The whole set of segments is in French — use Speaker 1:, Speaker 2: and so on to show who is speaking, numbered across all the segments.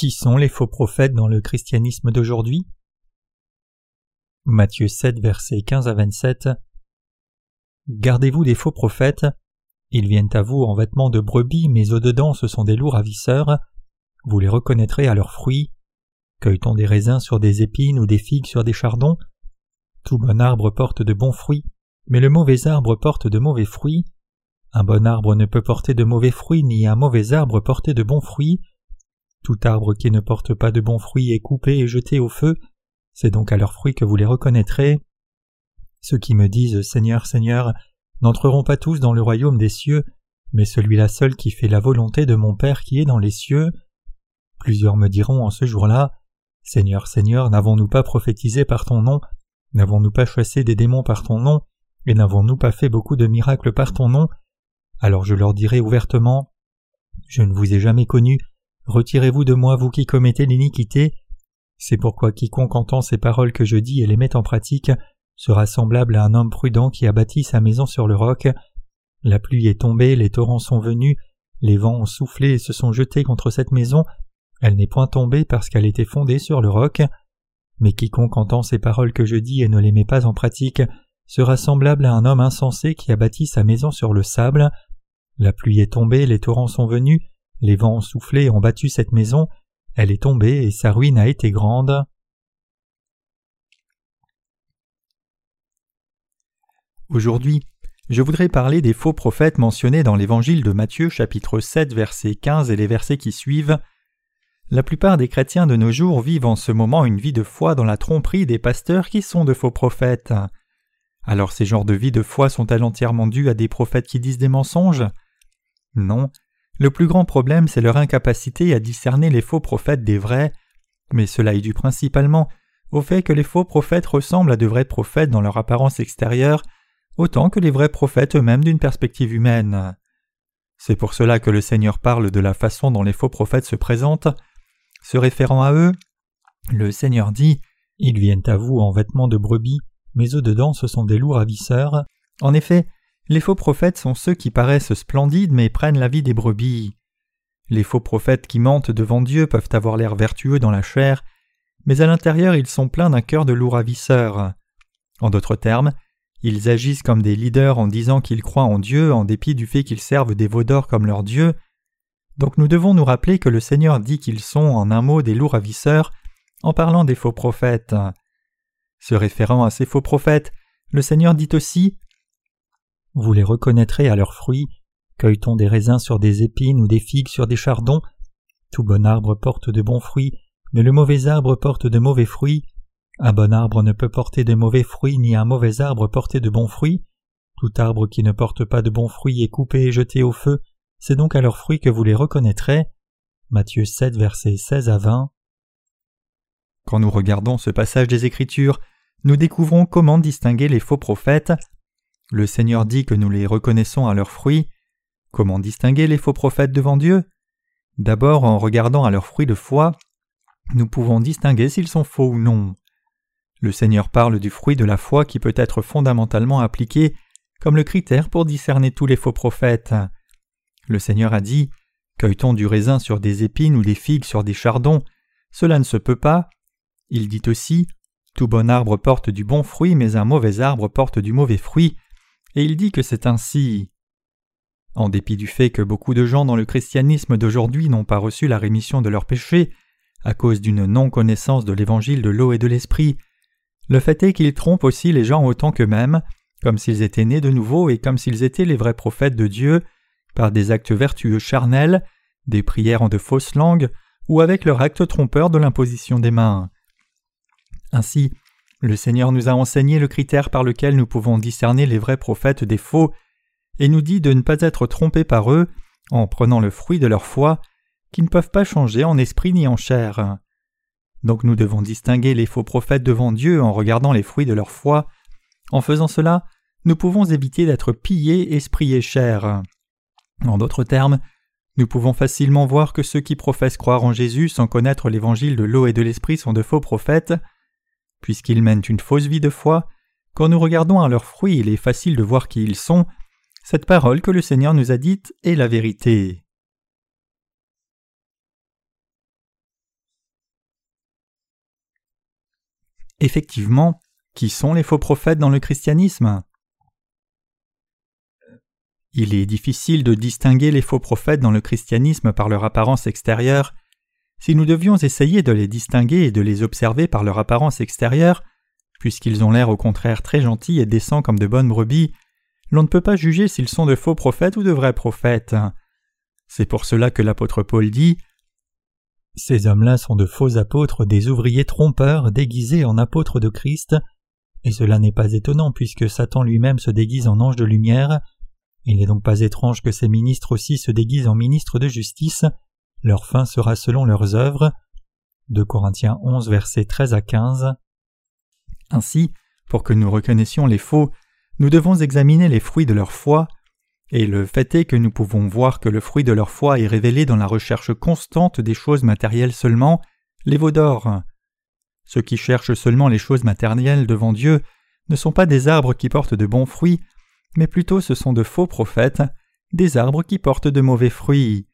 Speaker 1: Qui sont les faux prophètes dans le christianisme d'aujourd'hui? Matthieu 7, versets 15 à 27 Gardez-vous des faux prophètes. Ils viennent à vous en vêtements de brebis, mais au-dedans ce sont des loups ravisseurs. Vous les reconnaîtrez à leurs fruits. Cueille-t-on des raisins sur des épines ou des figues sur des chardons? Tout bon arbre porte de bons fruits, mais le mauvais arbre porte de mauvais fruits. Un bon arbre ne peut porter de mauvais fruits, ni un mauvais arbre porter de bons fruits. Tout arbre qui ne porte pas de bons fruits est coupé et jeté au feu, c'est donc à leurs fruits que vous les reconnaîtrez. Ceux qui me disent Seigneur, Seigneur, n'entreront pas tous dans le royaume des cieux, mais celui-là seul qui fait la volonté de mon Père qui est dans les cieux. Plusieurs me diront en ce jour-là Seigneur, Seigneur, n'avons-nous pas prophétisé par ton nom? N'avons-nous pas chassé des démons par ton nom? Et n'avons-nous pas fait beaucoup de miracles par ton nom? Alors je leur dirai ouvertement Je ne vous ai jamais connu, Retirez-vous de moi, vous qui commettez l'iniquité. C'est pourquoi quiconque entend ces paroles que je dis et les met en pratique sera semblable à un homme prudent qui a bâti sa maison sur le roc. La pluie est tombée, les torrents sont venus, les vents ont soufflé et se sont jetés contre cette maison. Elle n'est point tombée parce qu'elle était fondée sur le roc. Mais quiconque entend ces paroles que je dis et ne les met pas en pratique sera semblable à un homme insensé qui a bâti sa maison sur le sable. La pluie est tombée, les torrents sont venus, les vents ont soufflé et ont battu cette maison, elle est tombée et sa ruine a été grande. Aujourd'hui, je voudrais parler des faux prophètes mentionnés dans l'évangile de Matthieu chapitre 7 versets 15 et les versets qui suivent. La plupart des chrétiens de nos jours vivent en ce moment une vie de foi dans la tromperie des pasteurs qui sont de faux prophètes. Alors ces genres de vie de foi sont-elles entièrement dues à des prophètes qui disent des mensonges? Non, le plus grand problème, c'est leur incapacité à discerner les faux prophètes des vrais, mais cela est dû principalement au fait que les faux prophètes ressemblent à de vrais prophètes dans leur apparence extérieure, autant que les vrais prophètes eux-mêmes d'une perspective humaine. C'est pour cela que le Seigneur parle de la façon dont les faux prophètes se présentent. Se référant à eux, le Seigneur dit Ils viennent à vous en vêtements de brebis, mais au-dedans ce sont des loups ravisseurs. En effet, les faux prophètes sont ceux qui paraissent splendides mais prennent la vie des brebis. Les faux prophètes qui mentent devant Dieu peuvent avoir l'air vertueux dans la chair, mais à l'intérieur ils sont pleins d'un cœur de loup ravisseur. En d'autres termes, ils agissent comme des leaders en disant qu'ils croient en Dieu en dépit du fait qu'ils servent des veaux d'or comme leur Dieu. Donc nous devons nous rappeler que le Seigneur dit qu'ils sont en un mot des loups ravisseurs en parlant des faux prophètes. Se référant à ces faux prophètes, le Seigneur dit aussi vous les reconnaîtrez à leurs fruits. Cueille-t-on des raisins sur des épines ou des figues sur des chardons? Tout bon arbre porte de bons fruits, mais le mauvais arbre porte de mauvais fruits. Un bon arbre ne peut porter de mauvais fruits, ni un mauvais arbre porter de bons fruits. Tout arbre qui ne porte pas de bons fruits est coupé et jeté au feu. C'est donc à leurs fruits que vous les reconnaîtrez. Matthieu 7, versets 16 à 20. Quand nous regardons ce passage des Écritures, nous découvrons comment distinguer les faux prophètes le Seigneur dit que nous les reconnaissons à leurs fruits. Comment distinguer les faux prophètes devant Dieu? D'abord, en regardant à leurs fruits de foi, nous pouvons distinguer s'ils sont faux ou non. Le Seigneur parle du fruit de la foi qui peut être fondamentalement appliqué comme le critère pour discerner tous les faux prophètes. Le Seigneur a dit Cueille-t-on du raisin sur des épines ou des figues sur des chardons? Cela ne se peut pas. Il dit aussi Tout bon arbre porte du bon fruit, mais un mauvais arbre porte du mauvais fruit et il dit que c'est ainsi. En dépit du fait que beaucoup de gens dans le christianisme d'aujourd'hui n'ont pas reçu la rémission de leurs péchés, à cause d'une non-connaissance de l'évangile de l'eau et de l'esprit, le fait est qu'ils trompent aussi les gens autant qu'eux-mêmes, comme s'ils étaient nés de nouveau et comme s'ils étaient les vrais prophètes de Dieu, par des actes vertueux charnels, des prières en de fausses langues, ou avec leur acte trompeur de l'imposition des mains. Ainsi, le Seigneur nous a enseigné le critère par lequel nous pouvons discerner les vrais prophètes des faux, et nous dit de ne pas être trompés par eux en prenant le fruit de leur foi, qui ne peuvent pas changer en esprit ni en chair. Donc nous devons distinguer les faux prophètes devant Dieu en regardant les fruits de leur foi. En faisant cela, nous pouvons éviter d'être pillés esprit et chair. En d'autres termes, nous pouvons facilement voir que ceux qui professent croire en Jésus sans connaître l'évangile de l'eau et de l'esprit sont de faux prophètes, Puisqu'ils mènent une fausse vie de foi, quand nous regardons à leurs fruits, il est facile de voir qui ils sont. Cette parole que le Seigneur nous a dite est la vérité. Effectivement, qui sont les faux prophètes dans le christianisme? Il est difficile de distinguer les faux prophètes dans le christianisme par leur apparence extérieure si nous devions essayer de les distinguer et de les observer par leur apparence extérieure, puisqu'ils ont l'air au contraire très gentils et décents comme de bonnes brebis, l'on ne peut pas juger s'ils sont de faux prophètes ou de vrais prophètes. C'est pour cela que l'apôtre Paul dit Ces hommes-là sont de faux apôtres, des ouvriers trompeurs déguisés en apôtres de Christ, et cela n'est pas étonnant puisque Satan lui-même se déguise en ange de lumière. Il n'est donc pas étrange que ces ministres aussi se déguisent en ministres de justice. Leur fin sera selon leurs œuvres. De Corinthiens 11, versets 13 à 15. Ainsi, pour que nous reconnaissions les faux, nous devons examiner les fruits de leur foi, et le fait est que nous pouvons voir que le fruit de leur foi est révélé dans la recherche constante des choses matérielles seulement, les veaux d'or. Ceux qui cherchent seulement les choses matérielles devant Dieu ne sont pas des arbres qui portent de bons fruits, mais plutôt ce sont de faux prophètes, des arbres qui portent de mauvais fruits.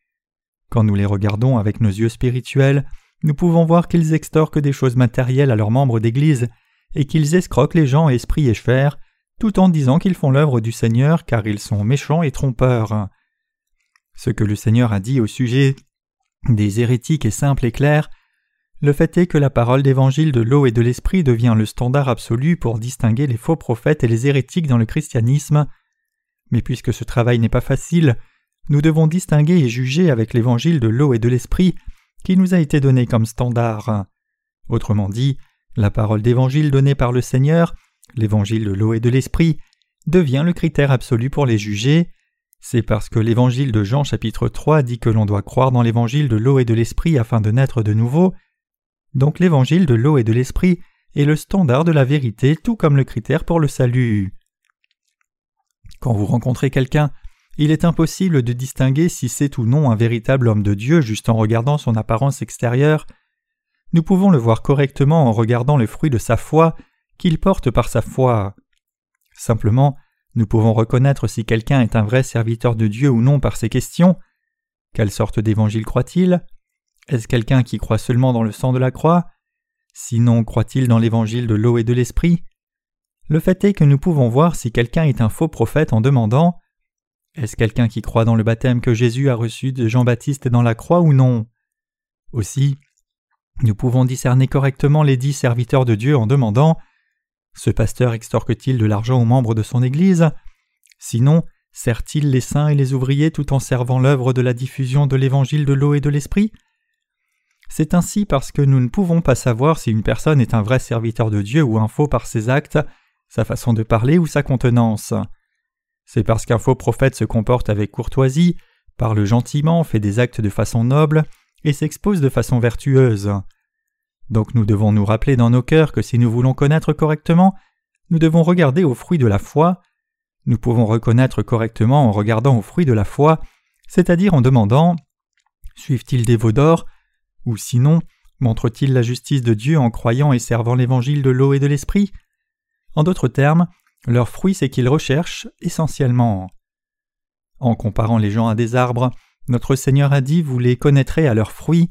Speaker 1: Quand nous les regardons avec nos yeux spirituels, nous pouvons voir qu'ils extorquent des choses matérielles à leurs membres d'Église et qu'ils escroquent les gens esprit et chair, tout en disant qu'ils font l'œuvre du Seigneur car ils sont méchants et trompeurs. Ce que le Seigneur a dit au sujet des hérétiques est simple et clair, le fait est que la parole d'évangile de l'eau et de l'esprit devient le standard absolu pour distinguer les faux prophètes et les hérétiques dans le christianisme. Mais puisque ce travail n'est pas facile, nous devons distinguer et juger avec l'évangile de l'eau et de l'esprit qui nous a été donné comme standard. Autrement dit, la parole d'évangile donnée par le Seigneur, l'évangile de l'eau et de l'esprit, devient le critère absolu pour les juger. C'est parce que l'évangile de Jean chapitre 3 dit que l'on doit croire dans l'évangile de l'eau et de l'esprit afin de naître de nouveau donc l'évangile de l'eau et de l'esprit est le standard de la vérité tout comme le critère pour le salut. Quand vous rencontrez quelqu'un, il est impossible de distinguer si c'est ou non un véritable homme de Dieu juste en regardant son apparence extérieure. Nous pouvons le voir correctement en regardant le fruit de sa foi qu'il porte par sa foi. Simplement, nous pouvons reconnaître si quelqu'un est un vrai serviteur de Dieu ou non par ces questions. Quelle sorte d'évangile croit-il? Est-ce quelqu'un qui croit seulement dans le sang de la croix? Sinon, croit-il dans l'évangile de l'eau et de l'esprit? Le fait est que nous pouvons voir si quelqu'un est un faux prophète en demandant Est-ce quelqu'un qui croit dans le baptême que Jésus a reçu de Jean-Baptiste dans la croix ou non? Aussi, nous pouvons discerner correctement les dix serviteurs de Dieu en demandant Ce pasteur extorque-t-il de l'argent aux membres de son Église? Sinon, sert-il les saints et les ouvriers tout en servant l'œuvre de la diffusion de l'évangile de l'eau et de l'esprit? C'est ainsi parce que nous ne pouvons pas savoir si une personne est un vrai serviteur de Dieu ou un faux par ses actes, sa façon de parler ou sa contenance. C'est parce qu'un faux prophète se comporte avec courtoisie, parle gentiment, fait des actes de façon noble et s'expose de façon vertueuse. Donc nous devons nous rappeler dans nos cœurs que si nous voulons connaître correctement, nous devons regarder aux fruits de la foi. Nous pouvons reconnaître correctement en regardant aux fruits de la foi, c'est-à-dire en demandant Suivent-ils des veaux d'or? Ou sinon, montre-t-il la justice de Dieu en croyant et servant l'évangile de l'eau et de l'esprit? En d'autres termes, leur fruit c'est qu'ils recherchent essentiellement. En comparant les gens à des arbres, notre Seigneur a dit Vous les connaîtrez à leurs fruits,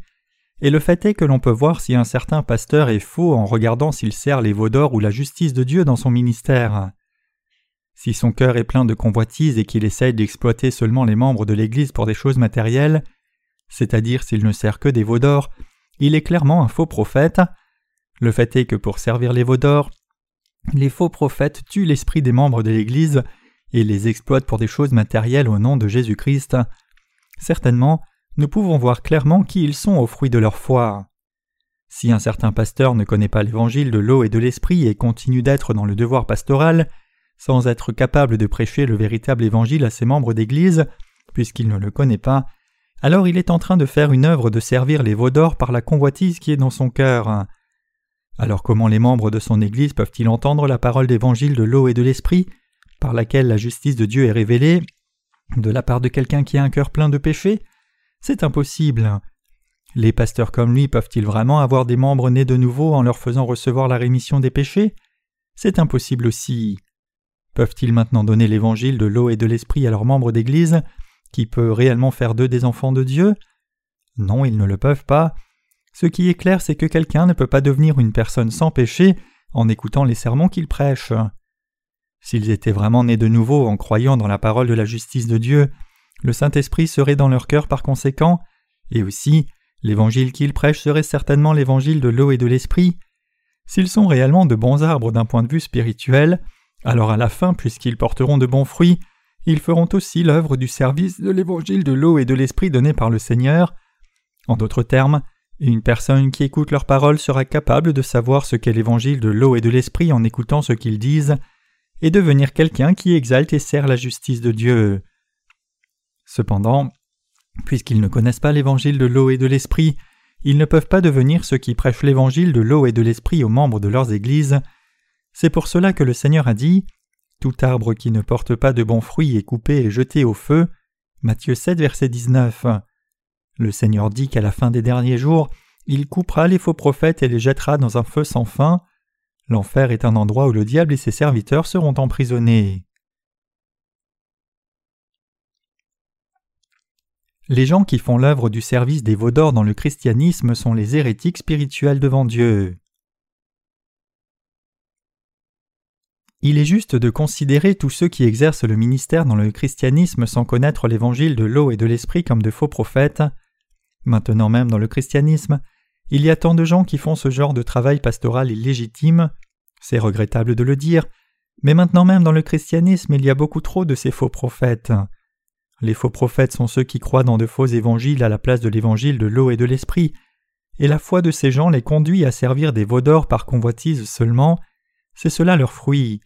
Speaker 1: et le fait est que l'on peut voir si un certain pasteur est faux en regardant s'il sert les veaux d'or ou la justice de Dieu dans son ministère. Si son cœur est plein de convoitises et qu'il essaye d'exploiter seulement les membres de l'Église pour des choses matérielles, c'est-à-dire s'il ne sert que des veaux d'or, il est clairement un faux prophète. Le fait est que pour servir les veaux d'or, les faux prophètes tuent l'esprit des membres de l'Église et les exploitent pour des choses matérielles au nom de Jésus-Christ. Certainement, nous pouvons voir clairement qui ils sont au fruit de leur foi. Si un certain pasteur ne connaît pas l'évangile de l'eau et de l'esprit et continue d'être dans le devoir pastoral, sans être capable de prêcher le véritable évangile à ses membres d'Église, puisqu'il ne le connaît pas, alors il est en train de faire une œuvre de servir les veaux d'or par la convoitise qui est dans son cœur. Alors comment les membres de son Église peuvent-ils entendre la parole d'évangile de l'eau et de l'esprit, par laquelle la justice de Dieu est révélée, de la part de quelqu'un qui a un cœur plein de péchés? C'est impossible. Les pasteurs comme lui peuvent-ils vraiment avoir des membres nés de nouveau en leur faisant recevoir la rémission des péchés? C'est impossible aussi. Peuvent-ils maintenant donner l'évangile de l'eau et de l'esprit à leurs membres d'Église qui peut réellement faire d'eux des enfants de Dieu? Non, ils ne le peuvent pas. Ce qui est clair, c'est que quelqu'un ne peut pas devenir une personne sans péché en écoutant les sermons qu'ils prêchent. S'ils étaient vraiment nés de nouveau en croyant dans la parole de la justice de Dieu, le Saint-Esprit serait dans leur cœur par conséquent, et aussi l'évangile qu'ils prêchent serait certainement l'évangile de l'eau et de l'esprit. S'ils sont réellement de bons arbres d'un point de vue spirituel, alors à la fin, puisqu'ils porteront de bons fruits, ils feront aussi l'œuvre du service de l'évangile de l'eau et de l'esprit donné par le Seigneur. En d'autres termes, une personne qui écoute leurs paroles sera capable de savoir ce qu'est l'évangile de l'eau et de l'esprit en écoutant ce qu'ils disent, et devenir quelqu'un qui exalte et sert la justice de Dieu. Cependant, puisqu'ils ne connaissent pas l'évangile de l'eau et de l'esprit, ils ne peuvent pas devenir ceux qui prêchent l'évangile de l'eau et de l'esprit aux membres de leurs églises. C'est pour cela que le Seigneur a dit Tout arbre qui ne porte pas de bons fruits est coupé et jeté au feu. Matthieu 7, verset 19. Le Seigneur dit qu'à la fin des derniers jours, il coupera les faux prophètes et les jettera dans un feu sans fin. L'enfer est un endroit où le diable et ses serviteurs seront emprisonnés. Les gens qui font l'œuvre du service des veaux d'or dans le christianisme sont les hérétiques spirituels devant Dieu. Il est juste de considérer tous ceux qui exercent le ministère dans le christianisme sans connaître l'évangile de l'eau et de l'esprit comme de faux prophètes. Maintenant même dans le christianisme, il y a tant de gens qui font ce genre de travail pastoral illégitime, c'est regrettable de le dire, mais maintenant même dans le christianisme il y a beaucoup trop de ces faux prophètes. Les faux prophètes sont ceux qui croient dans de faux évangiles à la place de l'évangile de l'eau et de l'esprit, et la foi de ces gens les conduit à servir des veaux d'or par convoitise seulement, c'est cela leur fruit.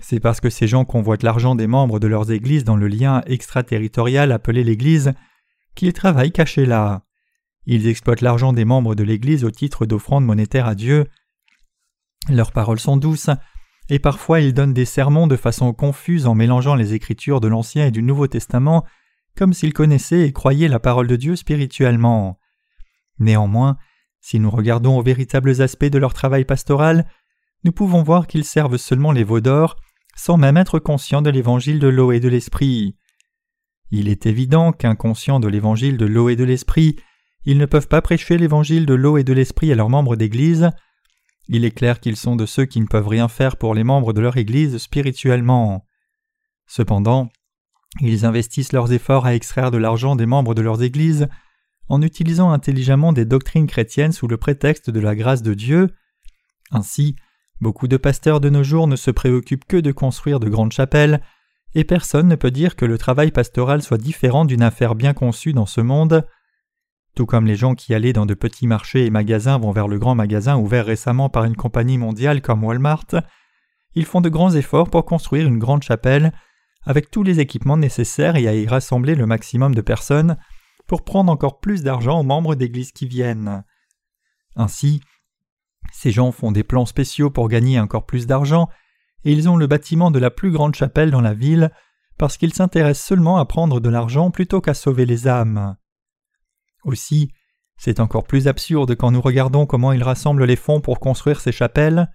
Speaker 1: C'est parce que ces gens convoitent l'argent des membres de leurs églises dans le lien extraterritorial appelé l'Église qu'ils travaillent cachés là. Ils exploitent l'argent des membres de l'Église au titre d'offrande monétaire à Dieu. Leurs paroles sont douces, et parfois ils donnent des sermons de façon confuse en mélangeant les écritures de l'Ancien et du Nouveau Testament, comme s'ils connaissaient et croyaient la parole de Dieu spirituellement. Néanmoins, si nous regardons aux véritables aspects de leur travail pastoral, nous pouvons voir qu'ils servent seulement les veaux d'or, sans même être conscients de l'évangile de l'eau et de l'esprit. Il est évident qu'inconscients de l'évangile de l'eau et de l'esprit, ils ne peuvent pas prêcher l'évangile de l'eau et de l'esprit à leurs membres d'Église. Il est clair qu'ils sont de ceux qui ne peuvent rien faire pour les membres de leur Église spirituellement. Cependant, ils investissent leurs efforts à extraire de l'argent des membres de leurs Églises en utilisant intelligemment des doctrines chrétiennes sous le prétexte de la grâce de Dieu. Ainsi, beaucoup de pasteurs de nos jours ne se préoccupent que de construire de grandes chapelles et personne ne peut dire que le travail pastoral soit différent d'une affaire bien conçue dans ce monde. Tout comme les gens qui allaient dans de petits marchés et magasins vont vers le grand magasin ouvert récemment par une compagnie mondiale comme Walmart, ils font de grands efforts pour construire une grande chapelle avec tous les équipements nécessaires et à y rassembler le maximum de personnes pour prendre encore plus d'argent aux membres d'églises qui viennent. Ainsi, ces gens font des plans spéciaux pour gagner encore plus d'argent et ils ont le bâtiment de la plus grande chapelle dans la ville parce qu'ils s'intéressent seulement à prendre de l'argent plutôt qu'à sauver les âmes. Aussi, c'est encore plus absurde quand nous regardons comment ils rassemblent les fonds pour construire ces chapelles.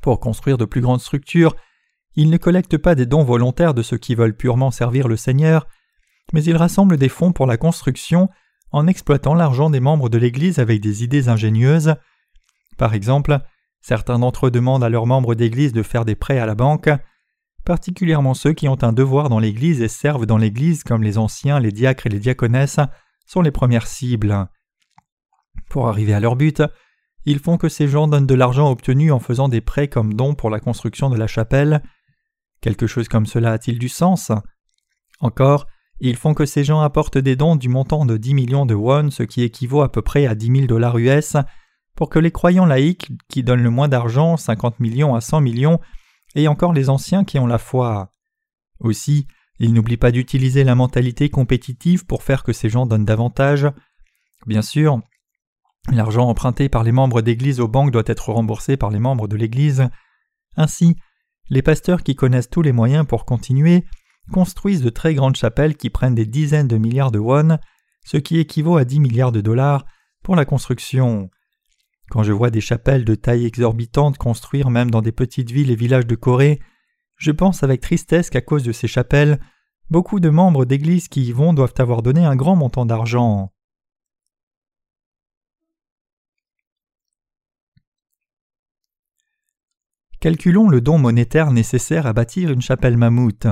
Speaker 1: Pour construire de plus grandes structures, ils ne collectent pas des dons volontaires de ceux qui veulent purement servir le Seigneur, mais ils rassemblent des fonds pour la construction en exploitant l'argent des membres de l'Église avec des idées ingénieuses. Par exemple, Certains d'entre eux demandent à leurs membres d'Église de faire des prêts à la banque, particulièrement ceux qui ont un devoir dans l'Église et servent dans l'Église comme les anciens, les diacres et les diaconesses sont les premières cibles. Pour arriver à leur but, ils font que ces gens donnent de l'argent obtenu en faisant des prêts comme dons pour la construction de la chapelle. Quelque chose comme cela a-t-il du sens? Encore, ils font que ces gens apportent des dons du montant de 10 millions de won, ce qui équivaut à peu près à 10 000 dollars US, pour que les croyants laïcs qui donnent le moins d'argent, 50 millions à 100 millions, et encore les anciens qui ont la foi. Aussi, ils n'oublient pas d'utiliser la mentalité compétitive pour faire que ces gens donnent davantage. Bien sûr, l'argent emprunté par les membres d'Église aux banques doit être remboursé par les membres de l'Église. Ainsi, les pasteurs qui connaissent tous les moyens pour continuer construisent de très grandes chapelles qui prennent des dizaines de milliards de won, ce qui équivaut à 10 milliards de dollars, pour la construction. Quand je vois des chapelles de taille exorbitante construire même dans des petites villes et villages de Corée, je pense avec tristesse qu'à cause de ces chapelles, beaucoup de membres d'églises qui y vont doivent avoir donné un grand montant d'argent. calculons le don monétaire nécessaire à bâtir une chapelle mammouth.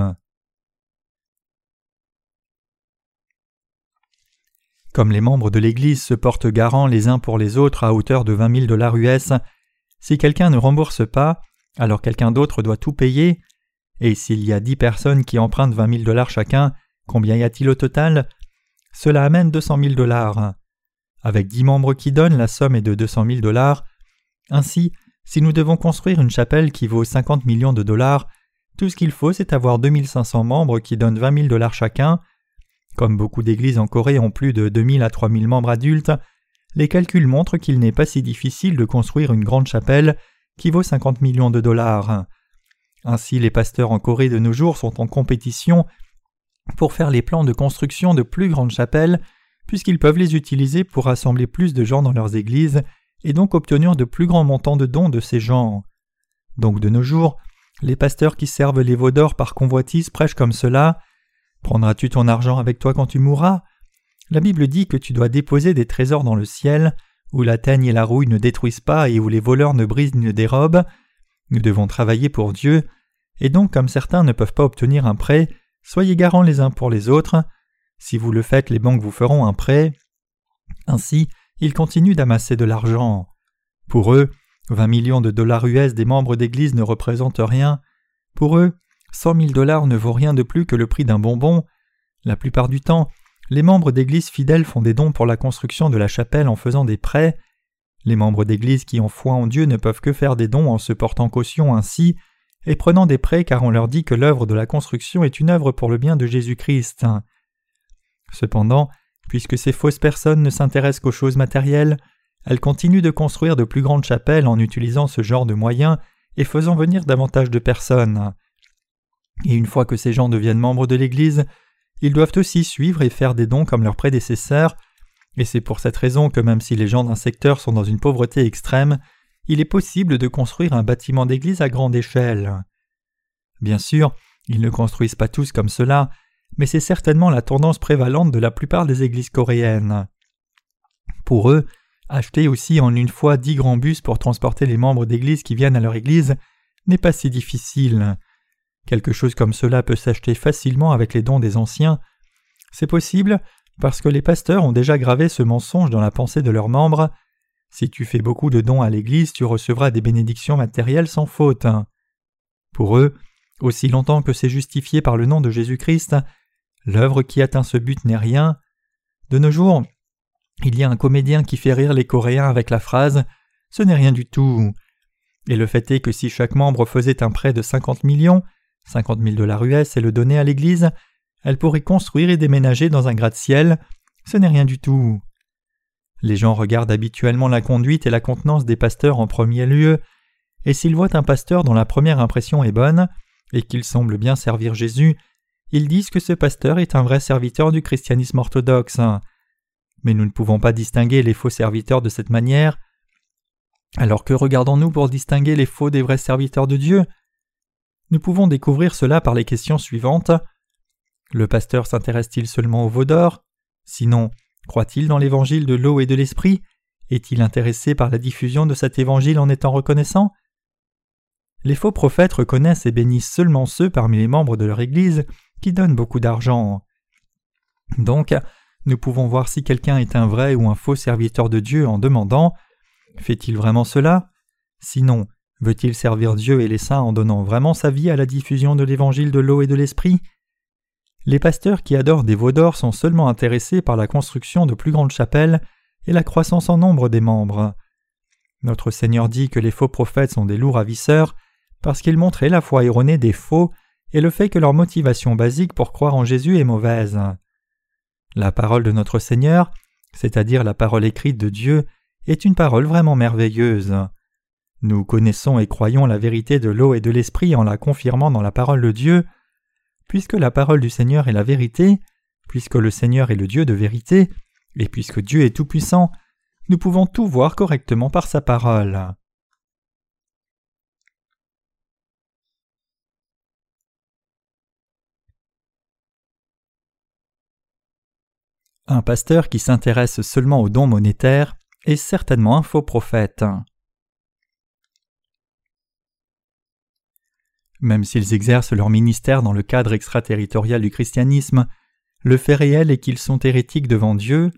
Speaker 1: Comme les membres de l'Église se portent garants les uns pour les autres à hauteur de vingt mille dollars US, si quelqu'un ne rembourse pas, alors quelqu'un d'autre doit tout payer, et s'il y a dix personnes qui empruntent vingt mille dollars chacun, combien y a-t-il au total? Cela amène deux cent mille dollars. Avec dix membres qui donnent, la somme est de deux cent mille dollars. Ainsi, si nous devons construire une chapelle qui vaut cinquante millions de dollars, tout ce qu'il faut, c'est avoir cinq cents membres qui donnent vingt mille dollars chacun. Comme beaucoup d'églises en Corée ont plus de mille à mille membres adultes, les calculs montrent qu'il n'est pas si difficile de construire une grande chapelle qui vaut 50 millions de dollars. Ainsi, les pasteurs en Corée de nos jours sont en compétition pour faire les plans de construction de plus grandes chapelles, puisqu'ils peuvent les utiliser pour rassembler plus de gens dans leurs églises et donc obtenir de plus grands montants de dons de ces gens. Donc de nos jours, les pasteurs qui servent les veaux d'or par convoitise prêchent comme cela. Prendras-tu ton argent avec toi quand tu mourras? La Bible dit que tu dois déposer des trésors dans le ciel, où la teigne et la rouille ne détruisent pas et où les voleurs ne brisent ni ne dérobent. Nous devons travailler pour Dieu, et donc comme certains ne peuvent pas obtenir un prêt, soyez garants les uns pour les autres. Si vous le faites, les banques vous feront un prêt. Ainsi, ils continuent d'amasser de l'argent. Pour eux, 20 millions de dollars US des membres d'Église ne représentent rien. Pour eux, 100 000 dollars ne vaut rien de plus que le prix d'un bonbon. La plupart du temps, les membres d'Église fidèles font des dons pour la construction de la chapelle en faisant des prêts. Les membres d'Église qui ont foi en Dieu ne peuvent que faire des dons en se portant caution ainsi et prenant des prêts car on leur dit que l'œuvre de la construction est une œuvre pour le bien de Jésus-Christ. Cependant, puisque ces fausses personnes ne s'intéressent qu'aux choses matérielles, elles continuent de construire de plus grandes chapelles en utilisant ce genre de moyens et faisant venir davantage de personnes. Et une fois que ces gens deviennent membres de l'Église, ils doivent aussi suivre et faire des dons comme leurs prédécesseurs, et c'est pour cette raison que même si les gens d'un secteur sont dans une pauvreté extrême, il est possible de construire un bâtiment d'église à grande échelle. Bien sûr, ils ne construisent pas tous comme cela, mais c'est certainement la tendance prévalente de la plupart des églises coréennes. Pour eux, acheter aussi en une fois dix grands bus pour transporter les membres d'église qui viennent à leur église n'est pas si difficile. Quelque chose comme cela peut s'acheter facilement avec les dons des anciens. C'est possible parce que les pasteurs ont déjà gravé ce mensonge dans la pensée de leurs membres. Si tu fais beaucoup de dons à l'Église, tu recevras des bénédictions matérielles sans faute. Pour eux, aussi longtemps que c'est justifié par le nom de Jésus-Christ, l'œuvre qui atteint ce but n'est rien. De nos jours, il y a un comédien qui fait rire les Coréens avec la phrase Ce n'est rien du tout. Et le fait est que si chaque membre faisait un prêt de 50 millions, 50 000 dollars US et le donner à l'Église, elle pourrait construire et déménager dans un gratte-ciel. Ce n'est rien du tout. Les gens regardent habituellement la conduite et la contenance des pasteurs en premier lieu, et s'ils voient un pasteur dont la première impression est bonne, et qu'il semble bien servir Jésus, ils disent que ce pasteur est un vrai serviteur du christianisme orthodoxe. Mais nous ne pouvons pas distinguer les faux serviteurs de cette manière. Alors que regardons-nous pour distinguer les faux des vrais serviteurs de Dieu? Nous pouvons découvrir cela par les questions suivantes. Le pasteur s'intéresse-t-il seulement au veau d'or? Sinon, croit-il dans l'évangile de l'eau et de l'esprit? Est-il intéressé par la diffusion de cet évangile en étant reconnaissant? Les faux prophètes reconnaissent et bénissent seulement ceux parmi les membres de leur Église qui donnent beaucoup d'argent. Donc, nous pouvons voir si quelqu'un est un vrai ou un faux serviteur de Dieu en demandant Fait-il vraiment cela? Sinon, Veut-il servir Dieu et les saints en donnant vraiment sa vie à la diffusion de l'évangile de l'eau et de l'esprit? Les pasteurs qui adorent des veaux d'or sont seulement intéressés par la construction de plus grandes chapelles et la croissance en nombre des membres. Notre Seigneur dit que les faux prophètes sont des loups ravisseurs parce qu'ils montraient la foi erronée des faux et le fait que leur motivation basique pour croire en Jésus est mauvaise. La parole de notre Seigneur, c'est-à-dire la parole écrite de Dieu, est une parole vraiment merveilleuse. Nous connaissons et croyons la vérité de l'eau et de l'esprit en la confirmant dans la parole de Dieu. Puisque la parole du Seigneur est la vérité, puisque le Seigneur est le Dieu de vérité, et puisque Dieu est tout-puissant, nous pouvons tout voir correctement par sa parole. Un pasteur qui s'intéresse seulement aux dons monétaires est certainement un faux prophète. Même s'ils exercent leur ministère dans le cadre extraterritorial du christianisme, le fait réel est qu'ils sont hérétiques devant Dieu.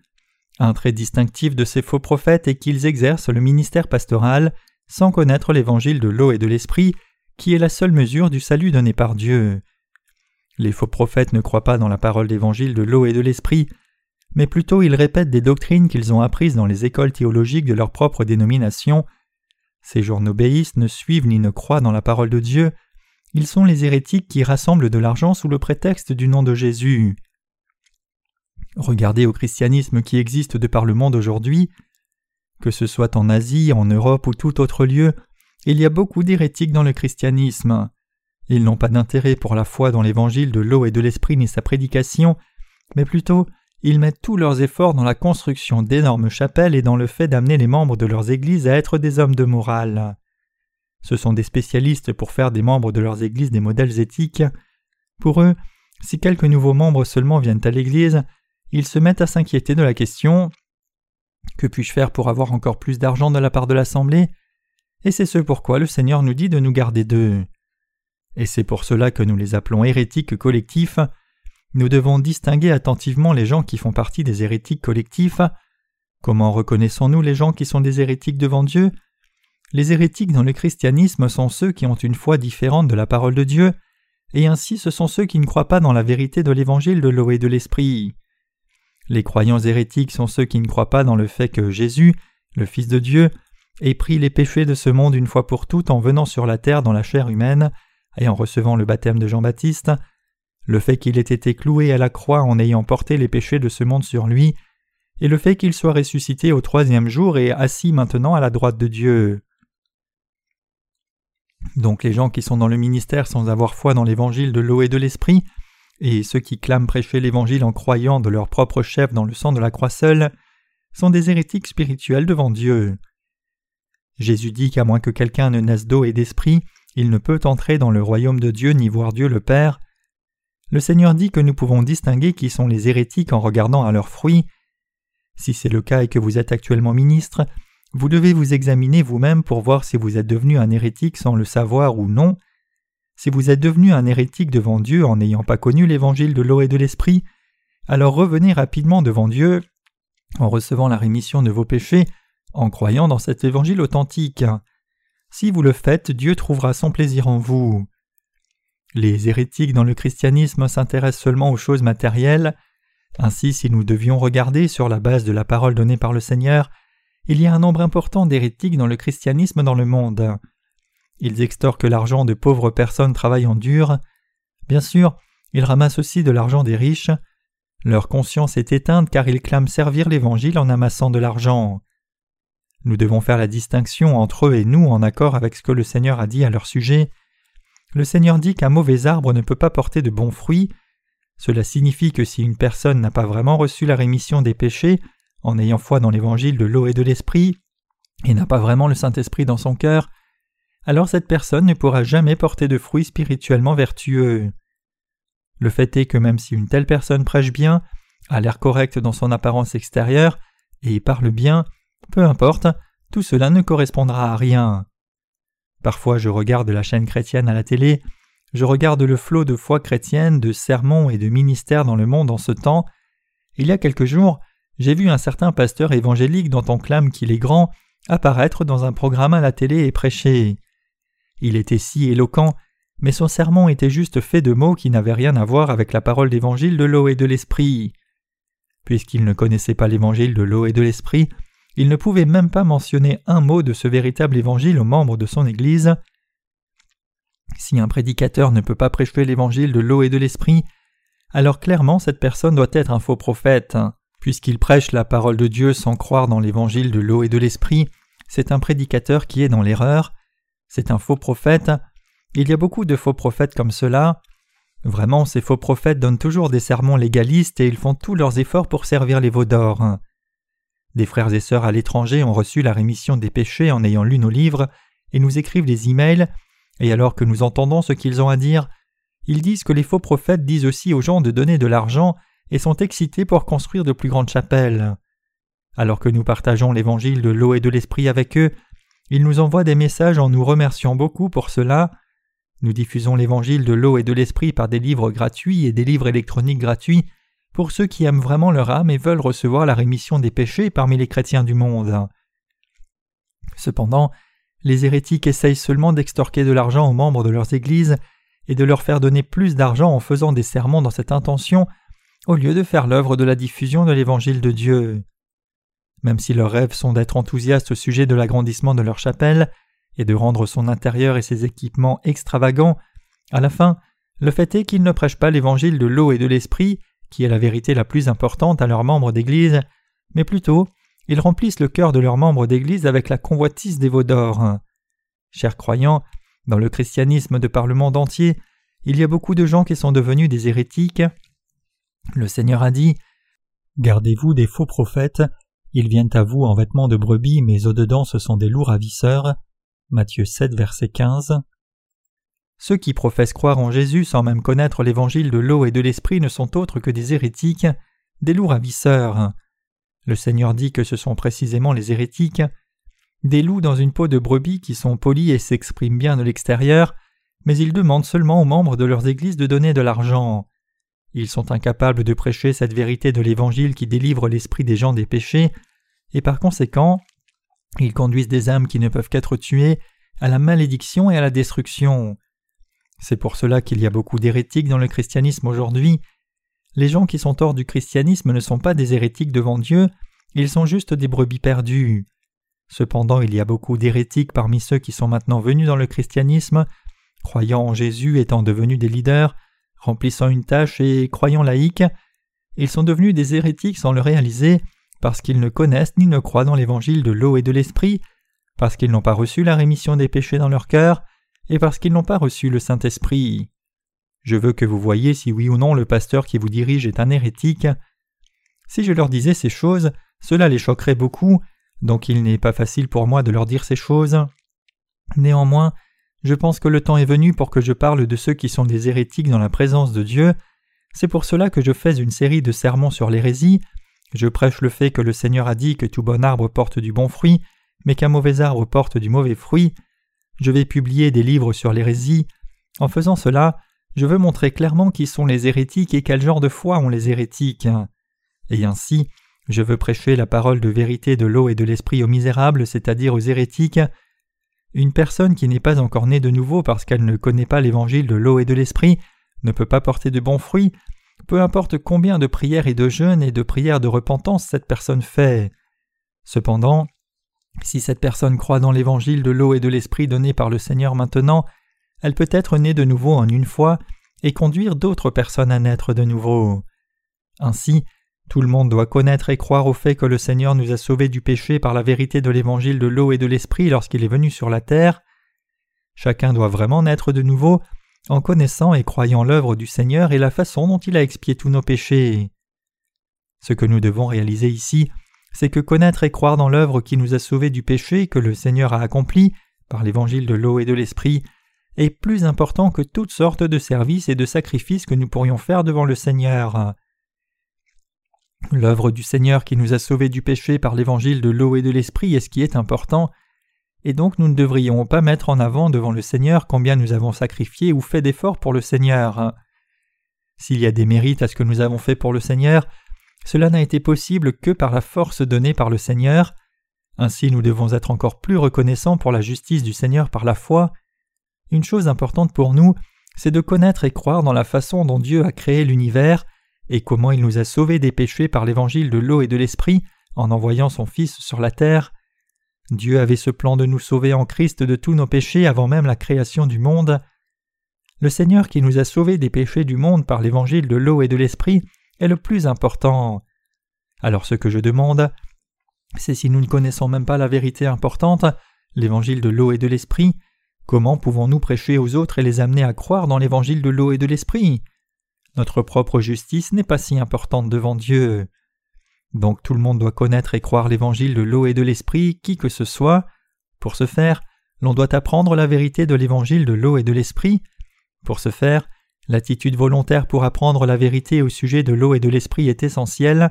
Speaker 1: Un trait distinctif de ces faux prophètes est qu'ils exercent le ministère pastoral sans connaître l'évangile de l'eau et de l'esprit, qui est la seule mesure du salut donné par Dieu. Les faux prophètes ne croient pas dans la parole d'évangile de l'eau et de l'esprit, mais plutôt ils répètent des doctrines qu'ils ont apprises dans les écoles théologiques de leur propre dénomination. Ces journobéistes ne suivent ni ne croient dans la parole de Dieu, ils sont les hérétiques qui rassemblent de l'argent sous le prétexte du nom de Jésus. Regardez au christianisme qui existe de par le monde aujourd'hui. Que ce soit en Asie, en Europe ou tout autre lieu, il y a beaucoup d'hérétiques dans le christianisme. Ils n'ont pas d'intérêt pour la foi dans l'évangile de l'eau et de l'esprit ni sa prédication, mais plutôt ils mettent tous leurs efforts dans la construction d'énormes chapelles et dans le fait d'amener les membres de leurs églises à être des hommes de morale. Ce sont des spécialistes pour faire des membres de leurs églises des modèles éthiques. Pour eux, si quelques nouveaux membres seulement viennent à l'église, ils se mettent à s'inquiéter de la question Que puis-je faire pour avoir encore plus d'argent de la part de l'Assemblée? Et c'est ce pourquoi le Seigneur nous dit de nous garder d'eux. Et c'est pour cela que nous les appelons hérétiques collectifs. Nous devons distinguer attentivement les gens qui font partie des hérétiques collectifs. Comment reconnaissons-nous les gens qui sont des hérétiques devant Dieu? Les hérétiques dans le christianisme sont ceux qui ont une foi différente de la parole de Dieu, et ainsi ce sont ceux qui ne croient pas dans la vérité de l'évangile de l'eau et de l'esprit. Les croyants hérétiques sont ceux qui ne croient pas dans le fait que Jésus, le Fils de Dieu, ait pris les péchés de ce monde une fois pour toutes en venant sur la terre dans la chair humaine et en recevant le baptême de Jean-Baptiste, le fait qu'il ait été cloué à la croix en ayant porté les péchés de ce monde sur lui, et le fait qu'il soit ressuscité au troisième jour et assis maintenant à la droite de Dieu. Donc les gens qui sont dans le ministère sans avoir foi dans l'évangile de l'eau et de l'esprit et ceux qui clament prêcher l'Évangile en croyant de leur propre chef dans le sang de la croix seule sont des hérétiques spirituels devant Dieu. Jésus dit qu'à moins que quelqu'un ne naisse d'eau et d'esprit, il ne peut entrer dans le royaume de Dieu ni voir Dieu le Père. Le Seigneur dit que nous pouvons distinguer qui sont les hérétiques en regardant à leurs fruits. Si c'est le cas et que vous êtes actuellement ministre, vous devez vous examiner vous-même pour voir si vous êtes devenu un hérétique sans le savoir ou non. Si vous êtes devenu un hérétique devant Dieu en n'ayant pas connu l'évangile de l'eau et de l'esprit, alors revenez rapidement devant Dieu en recevant la rémission de vos péchés, en croyant dans cet évangile authentique. Si vous le faites, Dieu trouvera son plaisir en vous. Les hérétiques dans le christianisme s'intéressent seulement aux choses matérielles. Ainsi, si nous devions regarder sur la base de la parole donnée par le Seigneur, il y a un nombre important d'hérétiques dans le christianisme dans le monde. Ils extorquent l'argent de pauvres personnes travaillant dur. Bien sûr, ils ramassent aussi de l'argent des riches. Leur conscience est éteinte car ils clament servir l'Évangile en amassant de l'argent. Nous devons faire la distinction entre eux et nous en accord avec ce que le Seigneur a dit à leur sujet. Le Seigneur dit qu'un mauvais arbre ne peut pas porter de bons fruits. Cela signifie que si une personne n'a pas vraiment reçu la rémission des péchés, en ayant foi dans l'évangile de l'eau et de l'esprit, et n'a pas vraiment le Saint-Esprit dans son cœur, alors cette personne ne pourra jamais porter de fruits spirituellement vertueux. Le fait est que même si une telle personne prêche bien, a l'air correct dans son apparence extérieure, et parle bien, peu importe, tout cela ne correspondra à rien. Parfois je regarde la chaîne chrétienne à la télé, je regarde le flot de foi chrétienne, de sermons et de ministères dans le monde en ce temps. Il y a quelques jours, j'ai vu un certain pasteur évangélique dont on clame qu'il est grand apparaître dans un programme à la télé et prêcher. Il était si éloquent, mais son sermon était juste fait de mots qui n'avaient rien à voir avec la parole d'évangile de l'eau et de l'esprit. Puisqu'il ne connaissait pas l'évangile de l'eau et de l'esprit, il ne pouvait même pas mentionner un mot de ce véritable évangile aux membres de son Église. Si un prédicateur ne peut pas prêcher l'évangile de l'eau et de l'esprit, alors clairement cette personne doit être un faux prophète. Puisqu'il prêche la parole de Dieu sans croire dans l'évangile de l'eau et de l'esprit, c'est un prédicateur qui est dans l'erreur, c'est un faux prophète. Il y a beaucoup de faux prophètes comme cela. Vraiment, ces faux prophètes donnent toujours des sermons légalistes et ils font tous leurs efforts pour servir les veaux d'or. Des frères et sœurs à l'étranger ont reçu la rémission des péchés en ayant lu nos livres et nous écrivent des emails, et alors que nous entendons ce qu'ils ont à dire, ils disent que les faux prophètes disent aussi aux gens de donner de l'argent et sont excités pour construire de plus grandes chapelles. Alors que nous partageons l'évangile de l'eau et de l'esprit avec eux, ils nous envoient des messages en nous remerciant beaucoup pour cela. Nous diffusons l'évangile de l'eau et de l'esprit par des livres gratuits et des livres électroniques gratuits pour ceux qui aiment vraiment leur âme et veulent recevoir la rémission des péchés parmi les chrétiens du monde. Cependant, les hérétiques essayent seulement d'extorquer de l'argent aux membres de leurs églises et de leur faire donner plus d'argent en faisant des sermons dans cette intention, au lieu de faire l'œuvre de la diffusion de l'Évangile de Dieu. Même si leurs rêves sont d'être enthousiastes au sujet de l'agrandissement de leur chapelle et de rendre son intérieur et ses équipements extravagants, à la fin, le fait est qu'ils ne prêchent pas l'Évangile de l'eau et de l'Esprit, qui est la vérité la plus importante à leurs membres d'Église, mais plutôt ils remplissent le cœur de leurs membres d'Église avec la convoitise des veaux d'or. Chers croyants, dans le christianisme de par le monde entier, il y a beaucoup de gens qui sont devenus des hérétiques. Le Seigneur a dit Gardez-vous des faux prophètes, ils viennent à vous en vêtements de brebis, mais au-dedans ce sont des loups ravisseurs. Matthieu 7, verset 15. Ceux qui professent croire en Jésus sans même connaître l'évangile de l'eau et de l'esprit ne sont autres que des hérétiques, des loups ravisseurs. Le Seigneur dit que ce sont précisément les hérétiques, des loups dans une peau de brebis qui sont polis et s'expriment bien de l'extérieur, mais ils demandent seulement aux membres de leurs églises de donner de l'argent. Ils sont incapables de prêcher cette vérité de l'Évangile qui délivre l'esprit des gens des péchés, et par conséquent, ils conduisent des âmes qui ne peuvent qu'être tuées à la malédiction et à la destruction. C'est pour cela qu'il y a beaucoup d'hérétiques dans le christianisme aujourd'hui. Les gens qui sont hors du christianisme ne sont pas des hérétiques devant Dieu, ils sont juste des brebis perdues. Cependant, il y a beaucoup d'hérétiques parmi ceux qui sont maintenant venus dans le christianisme, croyant en Jésus étant devenus des leaders, remplissant une tâche et croyant laïcs. Ils sont devenus des hérétiques sans le réaliser, parce qu'ils ne connaissent ni ne croient dans l'évangile de l'eau et de l'esprit, parce qu'ils n'ont pas reçu la rémission des péchés dans leur cœur, et parce qu'ils n'ont pas reçu le Saint-Esprit. Je veux que vous voyiez si oui ou non le pasteur qui vous dirige est un hérétique. Si je leur disais ces choses, cela les choquerait beaucoup, donc il n'est pas facile pour moi de leur dire ces choses. Néanmoins, je pense que le temps est venu pour que je parle de ceux qui sont des hérétiques dans la présence de Dieu. C'est pour cela que je fais une série de sermons sur l'hérésie. Je prêche le fait que le Seigneur a dit que tout bon arbre porte du bon fruit, mais qu'un mauvais arbre porte du mauvais fruit. Je vais publier des livres sur l'hérésie. En faisant cela, je veux montrer clairement qui sont les hérétiques et quel genre de foi ont les hérétiques. Et ainsi, je veux prêcher la parole de vérité de l'eau et de l'esprit aux misérables, c'est-à-dire aux hérétiques. Une personne qui n'est pas encore née de nouveau parce qu'elle ne connaît pas l'évangile de l'eau et de l'esprit ne peut pas porter de bons fruits, peu importe combien de prières et de jeûnes et de prières de repentance cette personne fait. Cependant, si cette personne croit dans l'évangile de l'eau et de l'esprit donné par le Seigneur maintenant, elle peut être née de nouveau en une fois et conduire d'autres personnes à naître de nouveau. Ainsi, tout le monde doit connaître et croire au fait que le Seigneur nous a sauvés du péché par la vérité de l'évangile de l'eau et de l'esprit lorsqu'il est venu sur la terre. Chacun doit vraiment naître de nouveau en connaissant et croyant l'œuvre du Seigneur et la façon dont il a expié tous nos péchés. Ce que nous devons réaliser ici, c'est que connaître et croire dans l'œuvre qui nous a sauvés du péché que le Seigneur a accompli par l'évangile de l'eau et de l'esprit est plus important que toutes sortes de services et de sacrifices que nous pourrions faire devant le Seigneur. L'œuvre du Seigneur qui nous a sauvés du péché par l'évangile de l'eau et de l'esprit est ce qui est important, et donc nous ne devrions pas mettre en avant devant le Seigneur combien nous avons sacrifié ou fait d'efforts pour le Seigneur. S'il y a des mérites à ce que nous avons fait pour le Seigneur, cela n'a été possible que par la force donnée par le Seigneur. Ainsi nous devons être encore plus reconnaissants pour la justice du Seigneur par la foi. Une chose importante pour nous, c'est de connaître et croire dans la façon dont Dieu a créé l'univers et comment il nous a sauvés des péchés par l'évangile de l'eau et de l'esprit en envoyant son Fils sur la terre. Dieu avait ce plan de nous sauver en Christ de tous nos péchés avant même la création du monde. Le Seigneur qui nous a sauvés des péchés du monde par l'évangile de l'eau et de l'esprit est le plus important. Alors ce que je demande, c'est si nous ne connaissons même pas la vérité importante, l'évangile de l'eau et de l'esprit, comment pouvons-nous prêcher aux autres et les amener à croire dans l'évangile de l'eau et de l'esprit? Notre propre justice n'est pas si importante devant Dieu. Donc tout le monde doit connaître et croire l'évangile de l'eau et de l'esprit, qui que ce soit. Pour ce faire, l'on doit apprendre la vérité de l'évangile de l'eau et de l'esprit. Pour ce faire, l'attitude volontaire pour apprendre la vérité au sujet de l'eau et de l'esprit est essentielle,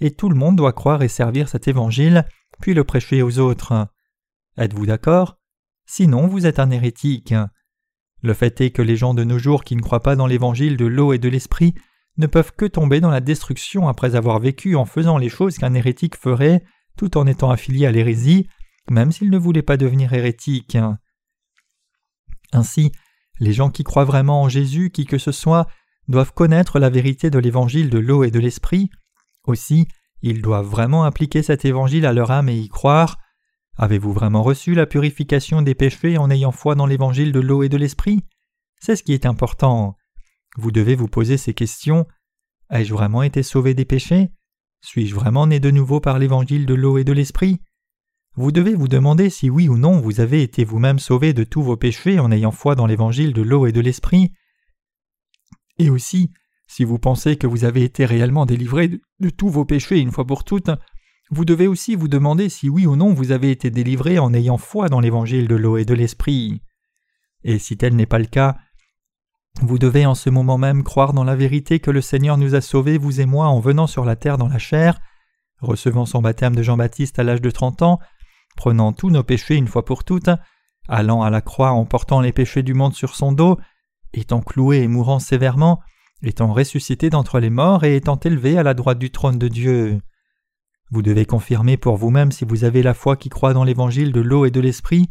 Speaker 1: et tout le monde doit croire et servir cet évangile, puis le prêcher aux autres. Êtes-vous d'accord? Sinon, vous êtes un hérétique. Le fait est que les gens de nos jours qui ne croient pas dans l'évangile de l'eau et de l'esprit ne peuvent que tomber dans la destruction après avoir vécu en faisant les choses qu'un hérétique ferait tout en étant affilié à l'hérésie, même s'il ne voulait pas devenir hérétique. Ainsi, les gens qui croient vraiment en Jésus, qui que ce soit, doivent connaître la vérité de l'évangile de l'eau et de l'esprit. Aussi, ils doivent vraiment appliquer cet évangile à leur âme et y croire. Avez-vous vraiment reçu la purification des péchés en ayant foi dans l'évangile de l'eau et de l'esprit? C'est ce qui est important. Vous devez vous poser ces questions. Ai-je vraiment été sauvé des péchés? Suis-je vraiment né de nouveau par l'évangile de l'eau et de l'esprit? Vous devez vous demander si oui ou non vous avez été vous-même sauvé de tous vos péchés en ayant foi dans l'évangile de l'eau et de l'esprit. Et aussi, si vous pensez que vous avez été réellement délivré de tous vos péchés une fois pour toutes, vous devez aussi vous demander si oui ou non vous avez été délivré en ayant foi dans l'évangile de l'eau et de l'esprit. Et si tel n'est pas le cas, vous devez en ce moment même croire dans la vérité que le Seigneur nous a sauvés, vous et moi, en venant sur la terre dans la chair, recevant son baptême de Jean-Baptiste à l'âge de trente ans, prenant tous nos péchés une fois pour toutes, allant à la croix en portant les péchés du monde sur son dos, étant cloué et mourant sévèrement, étant ressuscité d'entre les morts et étant élevé à la droite du trône de Dieu. Vous devez confirmer pour vous-même si vous avez la foi qui croit dans l'évangile de l'eau et de l'esprit.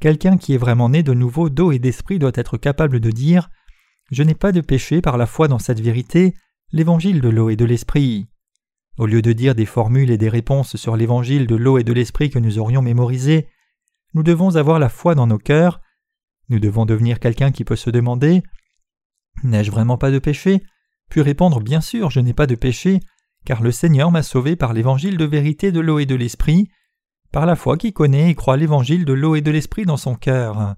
Speaker 1: Quelqu'un qui est vraiment né de nouveau d'eau et d'esprit doit être capable de dire Je n'ai pas de péché par la foi dans cette vérité, l'évangile de l'eau et de l'esprit. Au lieu de dire des formules et des réponses sur l'évangile de l'eau et de l'esprit que nous aurions mémorisé, nous devons avoir la foi dans nos cœurs. Nous devons devenir quelqu'un qui peut se demander N'ai-je vraiment pas de péché? Puis répondre Bien sûr, je n'ai pas de péché, car le Seigneur m'a sauvé par l'évangile de vérité de l'eau et de l'esprit par la foi qui connaît et croit l'évangile de l'eau et de l'esprit dans son cœur.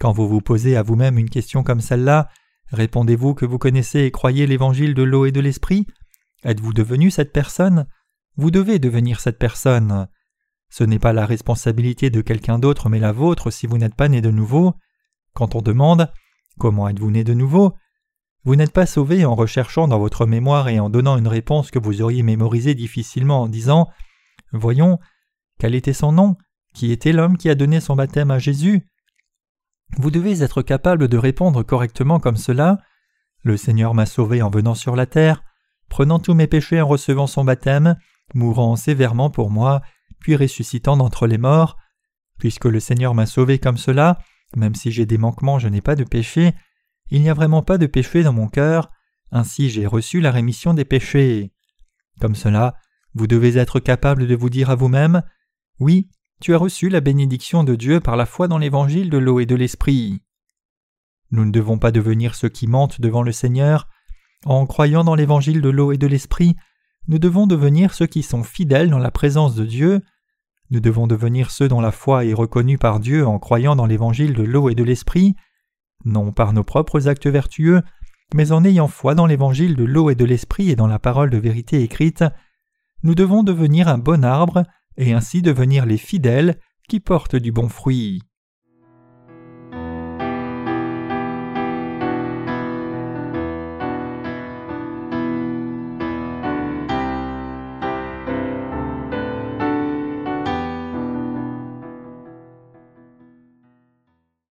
Speaker 1: Quand vous vous posez à vous-même une question comme celle-là, répondez-vous que vous connaissez et croyez l'évangile de l'eau et de l'esprit? Êtes-vous devenu cette personne? Vous devez devenir cette personne. Ce n'est pas la responsabilité de quelqu'un d'autre mais la vôtre si vous n'êtes pas né de nouveau. Quand on demande Comment êtes-vous né de nouveau? Vous n'êtes pas sauvé en recherchant dans votre mémoire et en donnant une réponse que vous auriez mémorisée difficilement en disant Voyons, quel était son nom? Qui était l'homme qui a donné son baptême à Jésus? Vous devez être capable de répondre correctement comme cela. Le Seigneur m'a sauvé en venant sur la terre, prenant tous mes péchés en recevant son baptême, mourant sévèrement pour moi, puis ressuscitant d'entre les morts. Puisque le Seigneur m'a sauvé comme cela, même si j'ai des manquements, je n'ai pas de péché, il n'y a vraiment pas de péché dans mon cœur, ainsi j'ai reçu la rémission des péchés. Comme cela, vous devez être capable de vous dire à vous-même oui, tu as reçu la bénédiction de Dieu par la foi dans l'évangile de l'eau et de l'esprit. Nous ne devons pas devenir ceux qui mentent devant le Seigneur. En croyant dans l'évangile de l'eau et de l'esprit, nous devons devenir ceux qui sont fidèles dans la présence de Dieu. Nous devons devenir ceux dont la foi est reconnue par Dieu en croyant dans l'évangile de l'eau et de l'esprit, non par nos propres actes vertueux, mais en ayant foi dans l'évangile de l'eau et de l'esprit et dans la parole de vérité écrite. Nous devons devenir un bon arbre et ainsi devenir les fidèles qui portent du bon fruit.